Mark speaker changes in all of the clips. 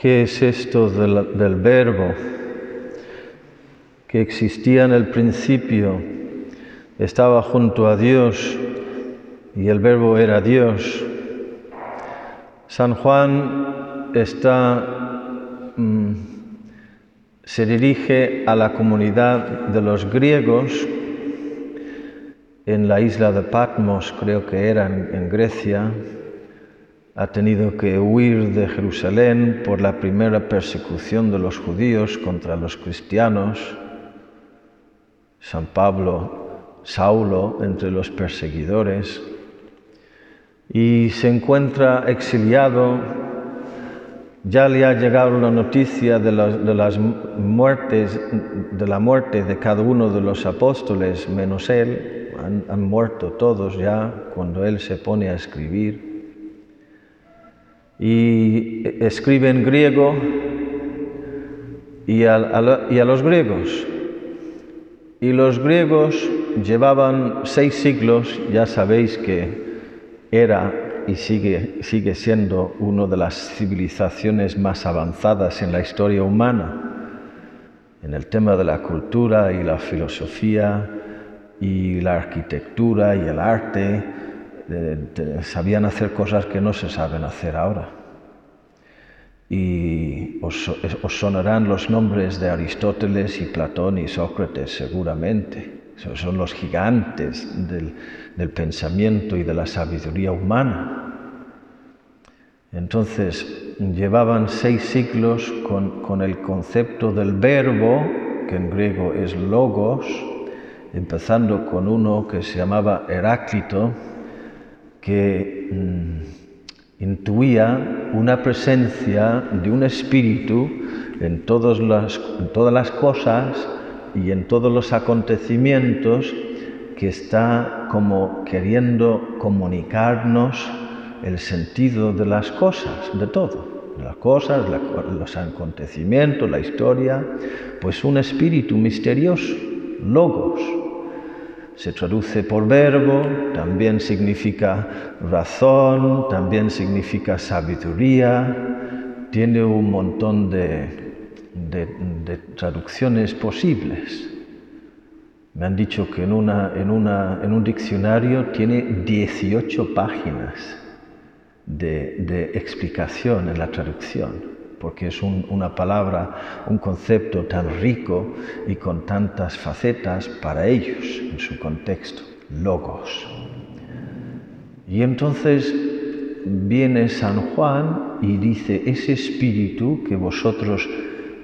Speaker 1: ¿Qué es esto del, verbo que existía en el principio? Estaba junto a Dios y el verbo era Dios. San Juan está, mm, se dirige a la comunidad de los griegos en la isla de Patmos, creo que era en Grecia, ha tenido que huir de Jerusalén por la primera persecución de los judíos contra los cristianos. San Pablo, Saulo, entre los perseguidores, y se encuentra exiliado. Ya le ha llegado la noticia de, las muertes, de la muerte de cada uno de los apóstoles, menos él. han muerto todos ya cuando él se pone a escribir y escribe en griego y a, los griegos. Y los griegos llevaban seis siglos, ya sabéis que era y sigue, sigue siendo una de las civilizaciones más avanzadas en la historia humana, en el tema de la cultura y la filosofía y la arquitectura y el arte, sabían hacer cosas que no se saben hacer ahora. Y os, sonarán los nombres de Aristóteles y Platón y Sócrates seguramente. son los gigantes del, pensamiento y de la sabiduría humana. Entonces, llevaban seis siglos con, con, el concepto del verbo, que en griego es logos, empezando con uno que se llamaba Heráclito, que mm, intuía una presencia de un espíritu en, todas las, cosas y en todos los acontecimientos que está como queriendo comunicarnos el sentido de las cosas, de todo, las cosas, los acontecimientos, la historia, pues un espíritu misterioso, logos, se traduce por verbo, también significa razón, también significa sabiduría, tiene un montón de, traducciones posibles. Me han dicho que en, un diccionario tiene 18 páginas de explicación en la traducción porque es una palabra, un concepto tan rico y con tantas facetas para ellos en su contexto, logos. Y entonces viene San Juan y dice, ese espíritu que vosotros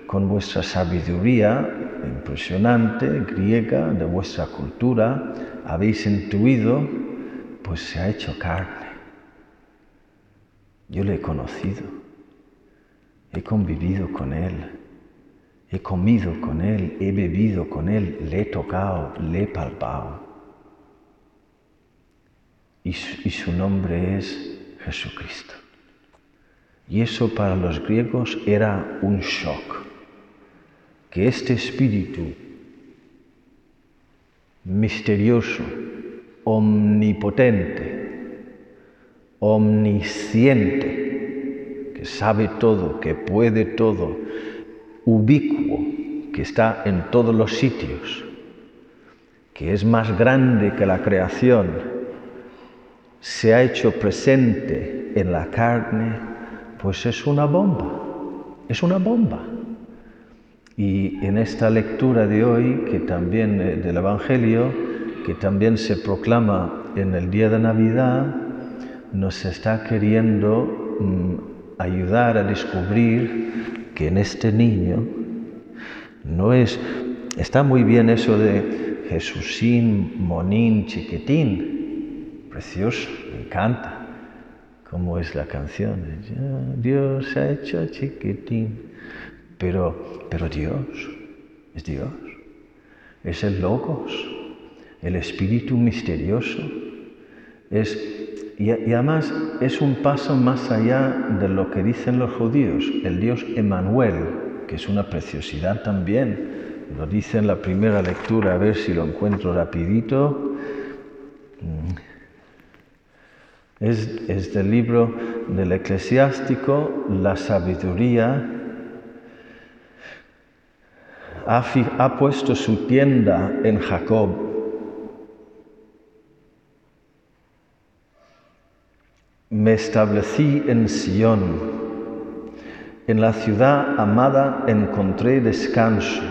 Speaker 1: con vuestra sabiduría impresionante, griega, de vuestra cultura, habéis intuido, pues se ha hecho carne. Yo le he conocido. He convivido con Él, he comido con Él, he bebido con Él, le he tocado, le he palpado. Y su, nombre es Jesucristo. Y eso para los griegos era un shock, que este espíritu misterioso, omnipotente, omnisciente, sabe todo, que puede todo, ubicuo, que está en todos los sitios, que es más grande que la creación, se ha hecho presente en la carne, pues es una bomba, es una bomba. Y en esta lectura de hoy, que también eh, del Evangelio, que también se proclama en el día de Navidad, nos está queriendo mm, ayudar a descubrir que en este niño no es, está muy bien eso de Jesusín, Monín, Chiquitín, precioso, me encanta cómo es la canción. Dios ha hecho chiquitín, pero, pero Dios es Dios, es el Logos, el Espíritu misterioso, es y, además es un paso más allá de lo que dicen los judíos, el Dios Emanuel, que es una preciosidad también. Lo dice en la primera lectura, a ver si lo encuentro rapidito. Mm. Es, es del libro del eclesiástico, la sabiduría ha, ha puesto su tienda en Jacob. Me establecí en Sión. En la ciudad amada encontré descanso.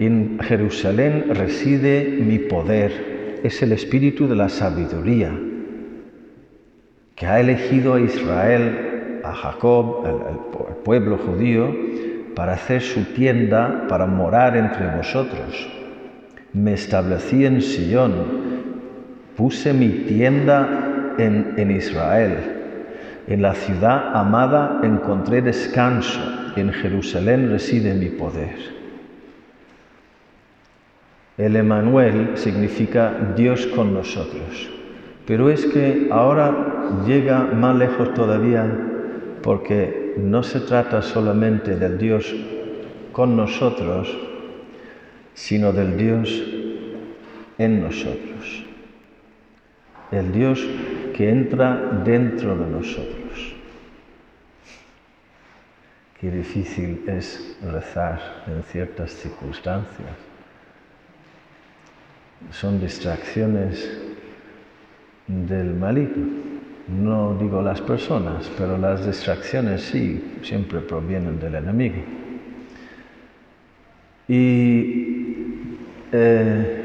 Speaker 1: En Jerusalén reside mi poder. Es el espíritu de la sabiduría que ha elegido a Israel, a Jacob, al, pueblo judío, para hacer su tienda, para morar entre vosotros. Me establecí en Sion, puse mi tienda en, Israel. En la ciudad amada encontré descanso, en Jerusalén reside mi poder. El Emanuel significa Dios con nosotros. Pero es que ahora llega más lejos todavía porque no se trata solamente del Dios con nosotros, sino del Dios en nosotros. El Dios que entra dentro de nosotros. Qué difícil es rezar en ciertas circunstancias. Son distracciones del maligno. No digo las personas, pero las distracciones sí, siempre provienen del enemigo. Y eh,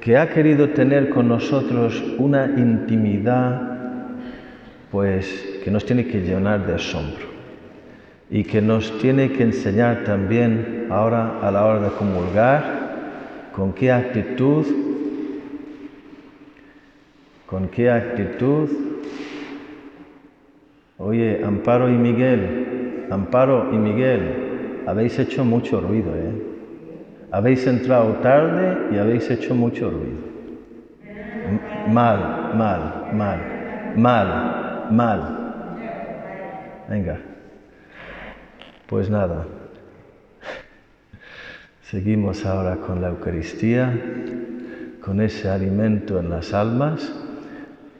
Speaker 1: que ha querido tener con nosotros una intimidad, pues que nos tiene que llenar de asombro y que nos tiene que enseñar también ahora a la hora de comulgar con qué actitud ¿Con qué actitud? Oye, Amparo y Miguel, Amparo y Miguel, habéis hecho mucho ruido, ¿eh? Habéis entrado tarde y habéis hecho mucho ruido. Mal, mal, mal, mal, mal. Venga. Pues nada. Seguimos ahora con la Eucaristía, con ese alimento en las almas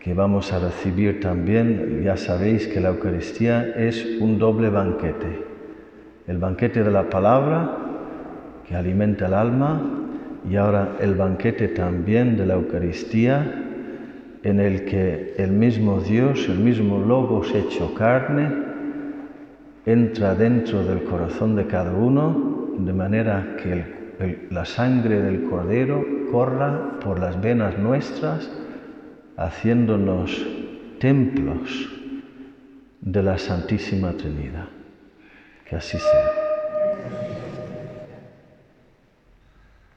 Speaker 1: que vamos a recibir también, ya sabéis que la Eucaristía es un doble banquete. El banquete de la palabra que alimenta el alma y ahora el banquete también de la Eucaristía en el que el mismo Dios, el mismo Logos hecho carne, entra dentro del corazón de cada uno de manera que la sangre del Cordero corra por las venas nuestras haciéndonos templos de la Santísima Trinidad. Que así sea.